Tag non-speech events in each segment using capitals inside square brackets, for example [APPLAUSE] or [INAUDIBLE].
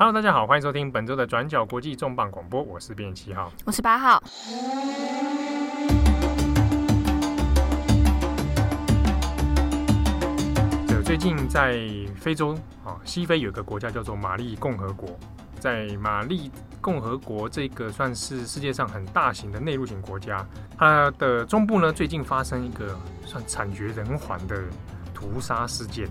Hello，大家好，欢迎收听本周的转角国际重磅广播，我是编辑七号，我是八号。最近在非洲啊，西非有个国家叫做马利共和国，在马利共和国这个算是世界上很大型的内陆型国家，它的中部呢，最近发生一个算惨绝人寰的屠杀事件。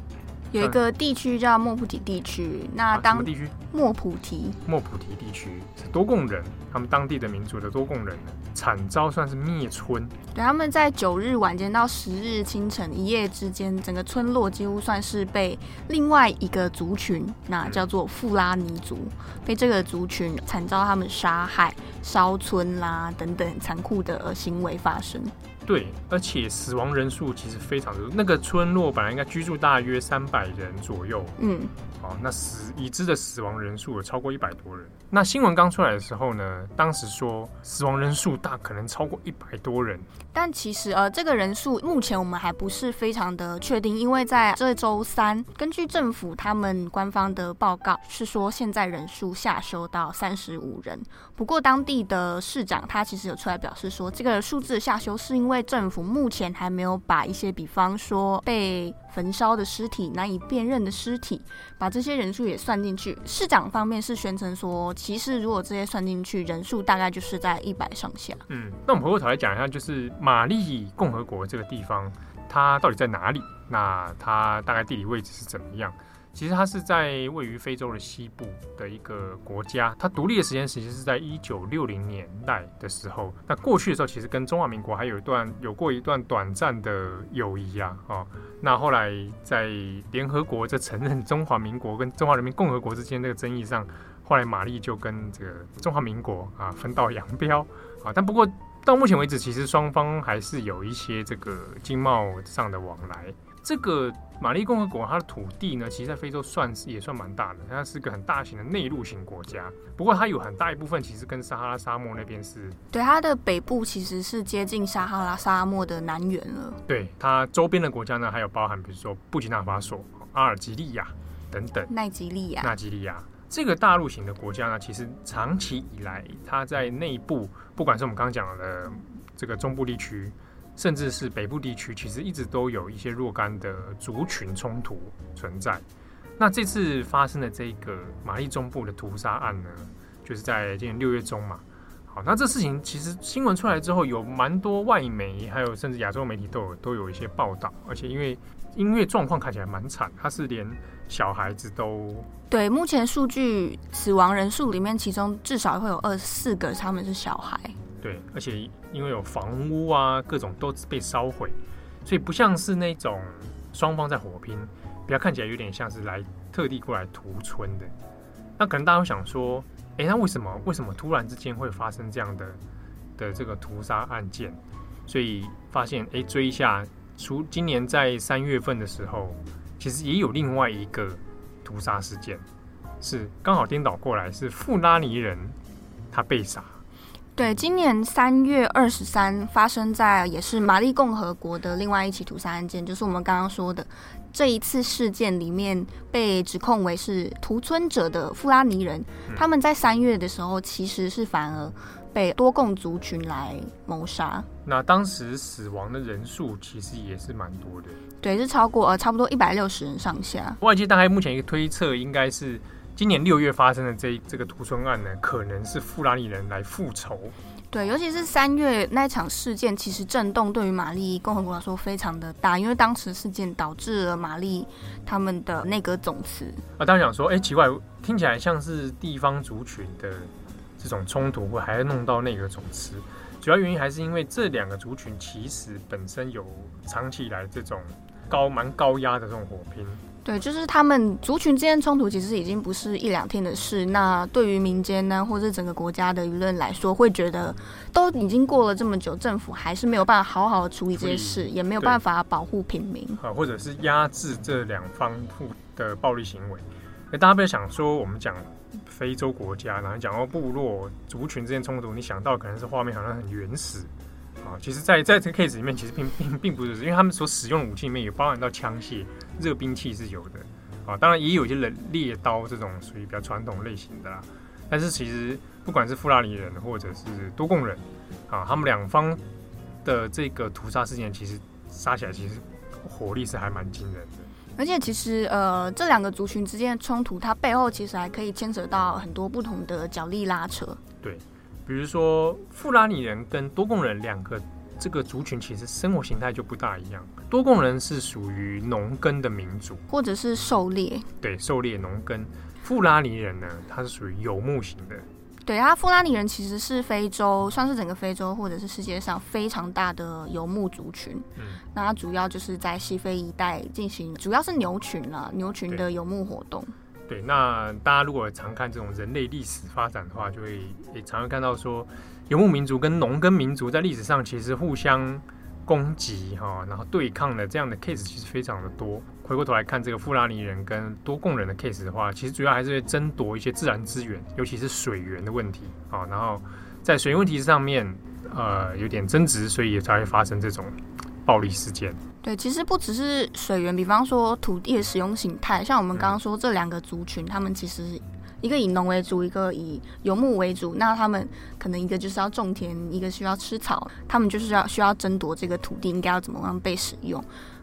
有一个地区叫莫普提地区，那当、啊、地区莫普提莫普提地区是多贡人，他们当地的民族的多贡人呢，惨遭算是灭村。对，他们在九日晚间到十日清晨一夜之间，整个村落几乎算是被另外一个族群，那叫做富拉尼族，嗯、被这个族群惨遭他们杀害、烧村啦等等残酷的行为发生。对，而且死亡人数其实非常的多。那个村落本来应该居住大约三百人左右，嗯，好，那死已知的死亡人数有超过一百多人。那新闻刚出来的时候呢，当时说死亡人数大可能超过一百多人。但其实呃，这个人数目前我们还不是非常的确定，因为在这周三，根据政府他们官方的报告是说，现在人数下修到三十五人。不过当地的市长他其实有出来表示说，这个数字下修是因为政府目前还没有把一些，比方说被焚烧的尸体、难以辨认的尸体，把这些人数也算进去。市长方面是宣称说，其实如果这些算进去，人数大概就是在一百上下。嗯，那我们回过头来讲一下，就是马利共和国这个地方，它到底在哪里？那它大概地理位置是怎么样？其实它是在位于非洲的西部的一个国家，它独立的时间其实是在一九六零年代的时候。那过去的时候，其实跟中华民国还有一段有过一段短暂的友谊啊，哦，那后来在联合国在承认中华民国跟中华人民共和国之间这个争议上，后来马利就跟这个中华民国啊分道扬镳啊。但不过到目前为止，其实双方还是有一些这个经贸上的往来。这个马利共和国，它的土地呢，其实在非洲算是也算蛮大的，它是个很大型的内陆型国家。不过它有很大一部分其实跟撒哈拉沙漠那边是，对，它的北部其实是接近撒哈拉沙漠的南缘了。对，它周边的国家呢，还有包含比如说布吉纳法索、阿尔及利亚等等，奈及利亚、奈及利亚这个大陆型的国家呢，其实长期以来，它在内部，不管是我们刚刚讲的这个中部地区。甚至是北部地区，其实一直都有一些若干的族群冲突存在。那这次发生的这个马利中部的屠杀案呢，就是在今年六月中嘛。好，那这事情其实新闻出来之后，有蛮多外媒，还有甚至亚洲媒体都有都有一些报道。而且因为因为状况看起来蛮惨，他是连小孩子都对。目前数据死亡人数里面，其中至少会有二十四个他们是小孩。对，而且因为有房屋啊，各种都被烧毁，所以不像是那种双方在火拼，比较看起来有点像是来特地过来屠村的。那可能大家会想说，哎，那为什么为什么突然之间会发生这样的的这个屠杀案件？所以发现，哎，追一下，除今年在三月份的时候，其实也有另外一个屠杀事件，是刚好颠倒过来，是富拉尼人他被杀。对，今年三月二十三发生在也是马利共和国的另外一起屠杀案件，就是我们刚刚说的这一次事件里面被指控为是屠村者的富拉尼人，嗯、他们在三月的时候其实是反而被多贡族群来谋杀。那当时死亡的人数其实也是蛮多的，对，是超过呃差不多一百六十人上下。外界大概目前一个推测应该是。今年六月发生的这这个屠村案呢，可能是富拉尼人来复仇。对，尤其是三月那场事件，其实震动对于玛丽共和国来说非常的大，因为当时事件导致了玛丽他们的内阁总辞。啊，当然想说，哎，奇怪，听起来像是地方族群的这种冲突，会还要弄到内阁总辞。主要原因还是因为这两个族群其实本身有长期以来这种高蛮高压的这种火拼。对，就是他们族群之间冲突，其实已经不是一两天的事。那对于民间呢，或者整个国家的舆论来说，会觉得都已经过了这么久，政府还是没有办法好好处理这些事，也没有办法保护平民，啊，或者是压制这两方的暴力行为。哎，大家不要想说，我们讲非洲国家，然后讲到部落族群之间冲突，你想到可能是画面好像很原始。啊，其实在，在在这个 case 里面，其实并并并不是，因为他们所使用的武器里面也包含到枪械、热兵器是有的。啊，当然也有一些人猎刀这种属于比较传统类型的啦。但是其实不管是富拉尼人或者是多贡人啊，他们两方的这个屠杀事件，其实杀起来其实火力是还蛮惊人的。而且其实呃，这两个族群之间的冲突，它背后其实还可以牵扯到很多不同的角力拉扯。对，比如说富拉尼人跟多贡人两个。这个族群其实生活形态就不大一样。多贡人是属于农耕的民族，或者是狩猎。对，狩猎农耕。富拉尼人呢，他是属于游牧型的。对啊，富拉尼人其实是非洲，算是整个非洲或者是世界上非常大的游牧族群。嗯，那它主要就是在西非一带进行，主要是牛群啦，牛群的游牧活动。对，那大家如果常看这种人类历史发展的话，就会也常常看到说。游牧民族跟农耕民族在历史上其实互相攻击哈，然后对抗的这样的 case 其实非常的多。回过头来看这个富拉尼人跟多贡人的 case 的话，其实主要还是会争夺一些自然资源，尤其是水源的问题啊。然后在水源问题上面，呃，有点争执，所以才会发生这种暴力事件。对，其实不只是水源，比方说土地的使用形态，像我们刚刚说这两个族群，他们其实。一个以农为主，一个以游牧为主。那他们可能一个就是要种田，一个需要吃草。他们就是要需要争夺这个土地应该要怎么样被使用。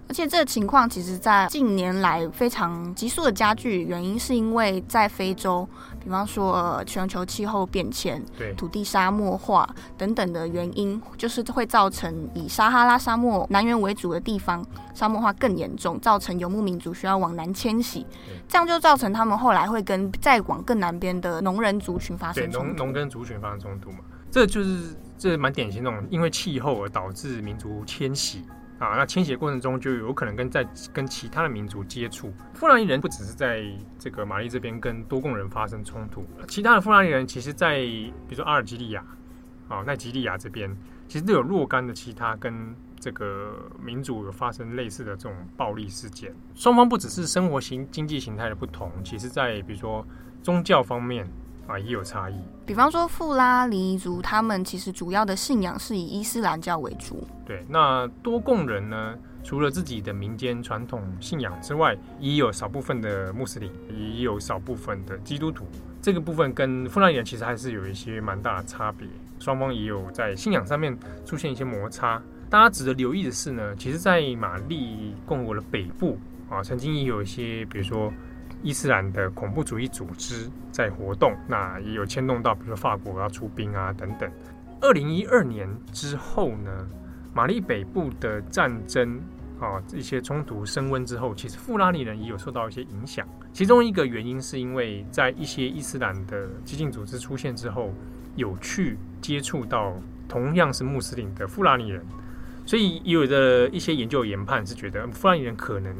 而且这个情况其实，在近年来非常急速的加剧，原因是因为在非洲，比方说呃全球气候变迁、对土地沙漠化等等的原因，就是会造成以撒哈拉沙漠南缘为主的地方沙漠化更严重，造成游牧民族需要往南迁徙，这样就造成他们后来会跟再往更南边的农人族群发生冲突。农农耕族群发生冲突嘛，这就是这蛮典型那种因为气候而导致民族迁徙。啊，那迁徙过程中就有可能跟在跟其他的民族接触。富拉尼人不只是在这个马利这边跟多贡人发生冲突，其他的富拉尼人其实，在比如说阿尔及利亚、啊奈及利亚这边，其实都有若干的其他跟这个民族有发生类似的这种暴力事件。双方不只是生活型经济形态的不同，其实在比如说宗教方面。啊，也有差异。比方说，富拉黎族他们其实主要的信仰是以伊斯兰教为主。对，那多贡人呢，除了自己的民间传统信仰之外，也有少部分的穆斯林，也有少部分的基督徒。这个部分跟富拉尼人其实还是有一些蛮大的差别，双方也有在信仰上面出现一些摩擦。大家值得留意的是呢，其实，在马利共和国的北部啊，曾经也有一些，比如说。伊斯兰的恐怖主义组织在活动，那也有牵动到，比如说法国要出兵啊等等。二零一二年之后呢，马利北部的战争啊，一些冲突升温之后，其实富拉尼人也有受到一些影响。其中一个原因是因为在一些伊斯兰的激进组织出现之后，有去接触到同样是穆斯林的富拉尼人，所以有的一些研究研判是觉得富拉尼人可能。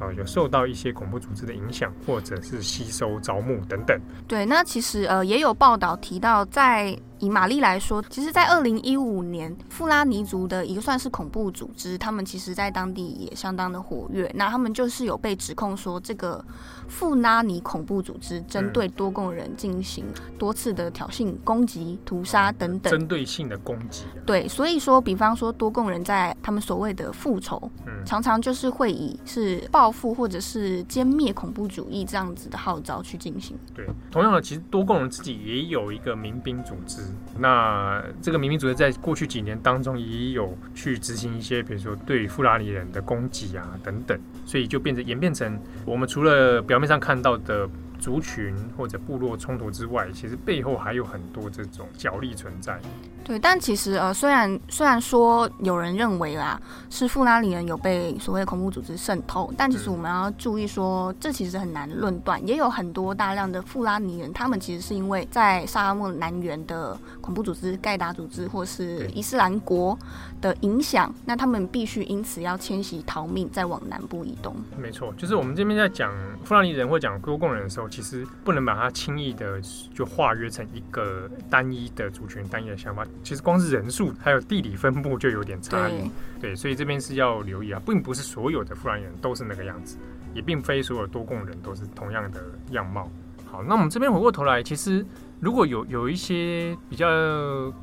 啊，有受到一些恐怖组织的影响，或者是吸收招募等等。对，那其实呃也有报道提到，在以玛丽来说，其实，在二零一五年，富拉尼族的一个算是恐怖组织，他们其实在当地也相当的活跃。那他们就是有被指控说，这个富拉尼恐怖组织针对多贡人进行多次的挑衅、攻击、屠杀等等。针对性的攻击。对，所以说，比方说多贡人在他们所谓的复仇，嗯，常常就是会以是报复或者是歼灭恐怖主义这样子的号召去进行。对，同样的，其实多贡人自己也有一个民兵组织。那这个民兵组织在过去几年当中也有去执行一些，比如说对富拉尼人的攻击啊等等，所以就变成演变成我们除了表面上看到的。族群或者部落冲突之外，其实背后还有很多这种角力存在。对，但其实呃，虽然虽然说有人认为啦，是富拉里人有被所谓恐怖组织渗透，但其实我们要注意说，这其实很难论断。也有很多大量的富拉尼人，他们其实是因为在沙拉莫南缘的恐怖组织盖达组织或是伊斯兰国的影响，那他们必须因此要迁徙逃命，再往南部移动。没错，就是我们这边在讲富拉尼人或讲多贡人的时候。其实不能把它轻易的就化约成一个单一的族群、单一的想法。其实光是人数还有地理分布就有点差异。对，所以这边是要留意啊，并不是所有的富兰人都是那个样子，也并非所有多贡人都是同样的样貌。好，那我们这边回过头来，其实如果有有一些比较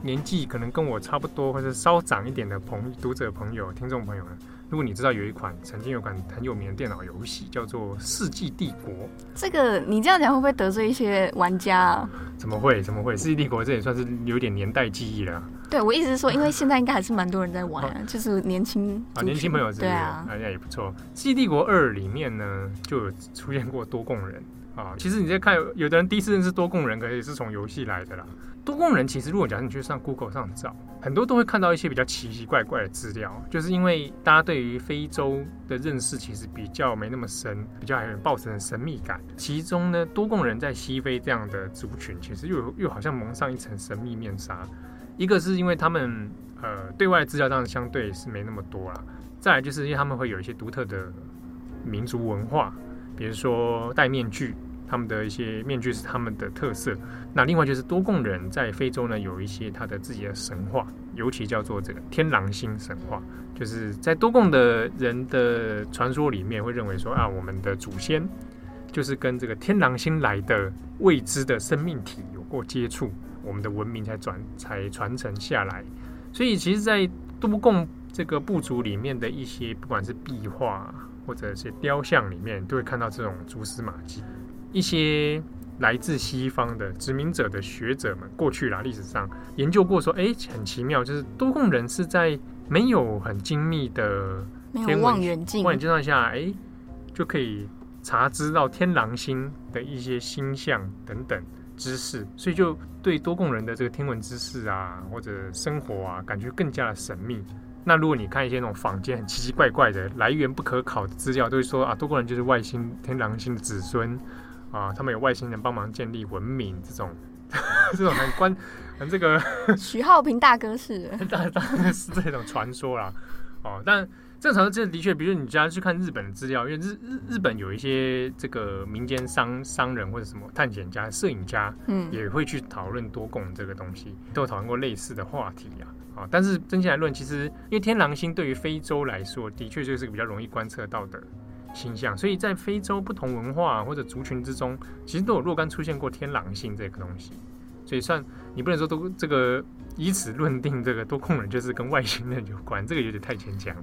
年纪可能跟我差不多，或者稍长一点的朋读者朋友、听众朋友呢，如果你知道有一款曾经有款很有名的电脑游戏叫做《世纪帝国》，这个你这样讲会不会得罪一些玩家啊？怎么会？怎么会？《世纪帝国》这也算是有点年代记忆了。对，我意思是说，因为现在应该还是蛮多人在玩，啊，就是年轻啊，年轻朋友对啊，那也不错。《世纪帝国二》里面呢，就有出现过多贡人啊。其实你在看，有的人第一次认识多贡人，可以是从游戏来的啦。多贡人其实，如果假设你去上 Google 上找，很多都会看到一些比较奇奇怪怪的资料，就是因为大家对于非洲的认识其实比较没那么深，比较还有抱持神秘感。其中呢，多贡人在西非这样的族群，其实又又好像蒙上一层神秘面纱。一个是因为他们呃对外资料当然相对是没那么多啦，再来就是因为他们会有一些独特的民族文化，比如说戴面具。他们的一些面具是他们的特色。那另外就是多贡人在非洲呢，有一些他的自己的神话，尤其叫做这个天狼星神话。就是在多贡的人的传说里面，会认为说啊，我们的祖先就是跟这个天狼星来的未知的生命体有过接触，我们的文明才转才传承下来。所以其实，在多贡这个部族里面的一些，不管是壁画或者是雕像里面，都会看到这种蛛丝马迹。一些来自西方的殖民者的学者们，过去啦历史上研究过说，哎，很奇妙，就是多贡人是在没有很精密的天文望远镜望远镜下，哎，就可以查知到天狼星的一些星象等等知识，所以就对多贡人的这个天文知识啊，或者生活啊，感觉更加的神秘。那如果你看一些那种坊间很奇奇怪怪的来源不可考的资料，都会说啊，多贡人就是外星天狼星的子孙。啊，他们有外星人帮忙建立文明，这种 [LAUGHS] 这种很关很这个 [LAUGHS] 许浩平大哥是，大当然是这种传说啦。哦，但正常的这的确，比如你家去看日本的资料，因为日日日本有一些这个民间商商人或者什么探险家、摄影家，嗯，也会去讨论多贡这个东西，都有讨论过类似的话题啊。啊，但是真心来论，其实因为天狼星对于非洲来说，的确就是个比较容易观测到的。倾向，所以在非洲不同文化或者族群之中，其实都有若干出现过天狼星这个东西，所以算你不能说都这个以此论定这个多空人就是跟外星人有关，这个有点太牵强。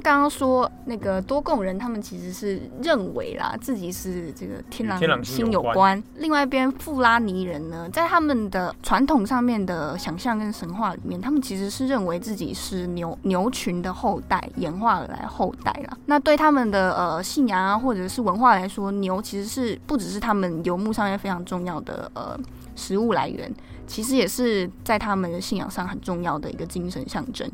刚刚说那个多贡人，他们其实是认为啦，自己是这个天狼星有关。另外一边富拉尼人呢，在他们的传统上面的想象跟神话里面，他们其实是认为自己是牛牛群的后代，演化而来后代啦。那对他们的呃信仰啊，或者是文化来说，牛其实是不只是他们游牧上面非常重要的呃食物来源。其实也是在他们的信仰上很重要的一个精神象征，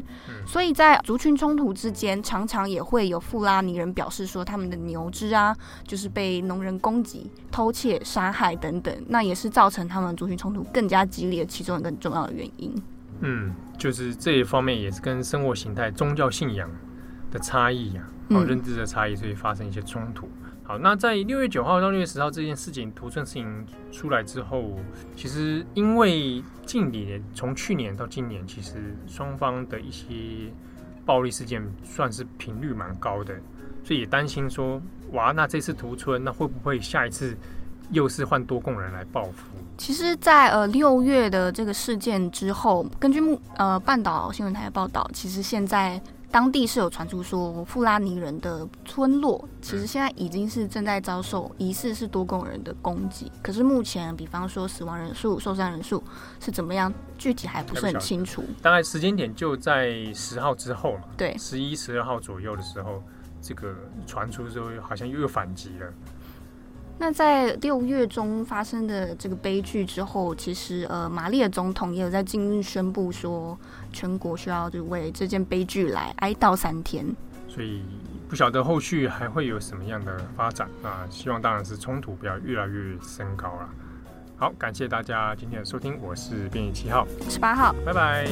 所以在族群冲突之间，常常也会有富拉尼人表示说，他们的牛只啊，就是被农人攻击、偷窃、杀害等等，那也是造成他们族群冲突更加激烈其中一个很重要的原因。嗯，就是这一方面也是跟生活形态、宗教信仰的差异啊，和认知的差异，所以发生一些冲突。那在六月九号到六月十号这件事情，图村事情出来之后，其实因为近几年从去年到今年，其实双方的一些暴力事件算是频率蛮高的，所以也担心说，哇，那这次图村，那会不会下一次又是换多贡人来报复？其实在，在呃六月的这个事件之后，根据目呃半岛新闻台的报道，其实现在。当地是有传出说，富拉尼人的村落其实现在已经是正在遭受疑似是多贡人的攻击。可是目前，比方说死亡人数、受伤人数是怎么样，具体还不是很清楚。大概时间点就在十号之后嘛，对，十一、十二号左右的时候，这个传出之后，好像又有反击了。那在六月中发生的这个悲剧之后，其实呃，玛丽的总统也有在近日宣布说，全国需要就为这件悲剧来哀悼三天。所以不晓得后续还会有什么样的发展啊？希望当然是冲突不要越来越升高了。好，感谢大家今天的收听，我是编辑七号，十八号，拜拜。